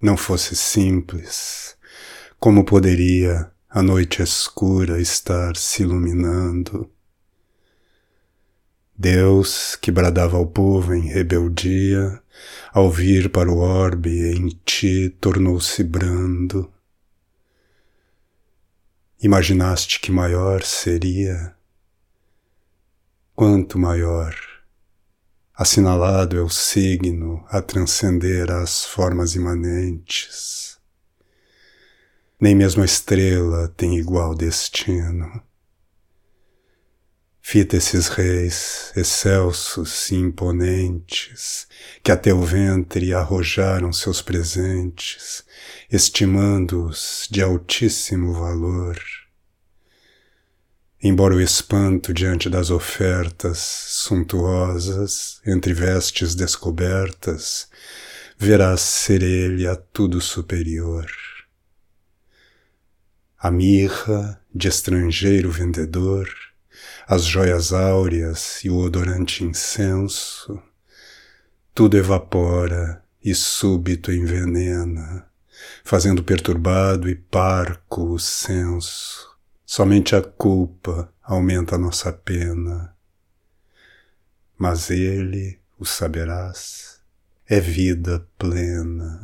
não fosse simples, como poderia a noite escura estar se iluminando? Deus, que bradava ao povo em rebeldia, ao vir para o orbe em ti tornou-se brando. Imaginaste que maior seria? Quanto maior! Assinalado é o signo a transcender as formas imanentes. Nem mesmo a estrela tem igual destino. Fita esses reis excelsos e imponentes, que até o ventre arrojaram seus presentes, estimando-os de altíssimo valor. Embora o espanto diante das ofertas suntuosas, entre vestes descobertas, verás ser ele a tudo superior. A mirra de estrangeiro vendedor, as joias áureas e o odorante incenso, tudo evapora e súbito envenena, fazendo perturbado e parco o senso. Somente a culpa aumenta nossa pena. Mas ele, o saberás, é vida plena.